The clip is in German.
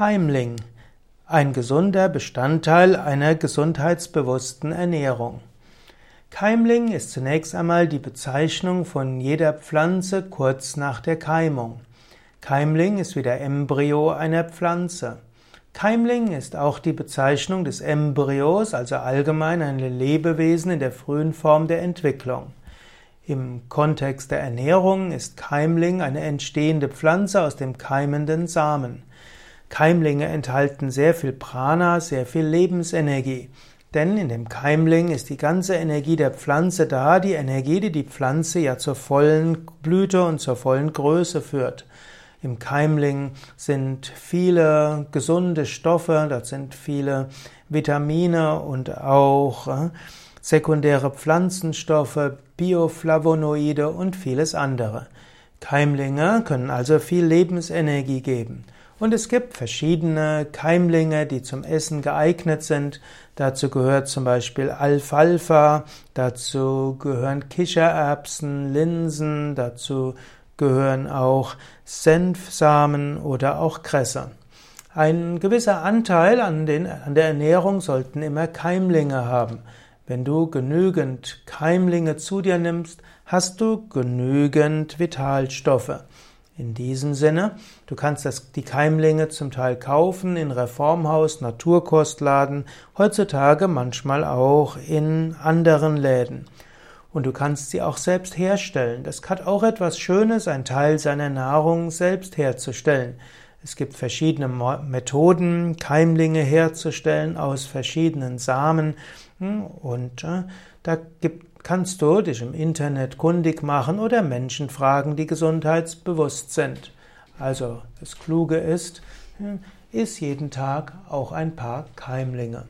Keimling. Ein gesunder Bestandteil einer gesundheitsbewussten Ernährung. Keimling ist zunächst einmal die Bezeichnung von jeder Pflanze kurz nach der Keimung. Keimling ist wie der Embryo einer Pflanze. Keimling ist auch die Bezeichnung des Embryos, also allgemein ein Lebewesen in der frühen Form der Entwicklung. Im Kontext der Ernährung ist Keimling eine entstehende Pflanze aus dem keimenden Samen. Keimlinge enthalten sehr viel Prana, sehr viel Lebensenergie. Denn in dem Keimling ist die ganze Energie der Pflanze da, die Energie, die die Pflanze ja zur vollen Blüte und zur vollen Größe führt. Im Keimling sind viele gesunde Stoffe, dort sind viele Vitamine und auch äh, sekundäre Pflanzenstoffe, Bioflavonoide und vieles andere. Keimlinge können also viel Lebensenergie geben. Und es gibt verschiedene Keimlinge, die zum Essen geeignet sind. Dazu gehört zum Beispiel Alfalfa, dazu gehören Kichererbsen, Linsen, dazu gehören auch Senfsamen oder auch Kresse. Ein gewisser Anteil an, den, an der Ernährung sollten immer Keimlinge haben. Wenn du genügend Keimlinge zu dir nimmst, hast du genügend Vitalstoffe. In diesem Sinne, du kannst das, die Keimlinge zum Teil kaufen in Reformhaus, Naturkostladen, heutzutage manchmal auch in anderen Läden. Und du kannst sie auch selbst herstellen. Das hat auch etwas Schönes, einen Teil seiner Nahrung selbst herzustellen. Es gibt verschiedene Methoden, Keimlinge herzustellen aus verschiedenen Samen. Hm, und äh, da gibt, kannst du dich im Internet kundig machen oder Menschen fragen, die gesundheitsbewusst sind. Also das Kluge ist, hm, iss jeden Tag auch ein paar Keimlinge.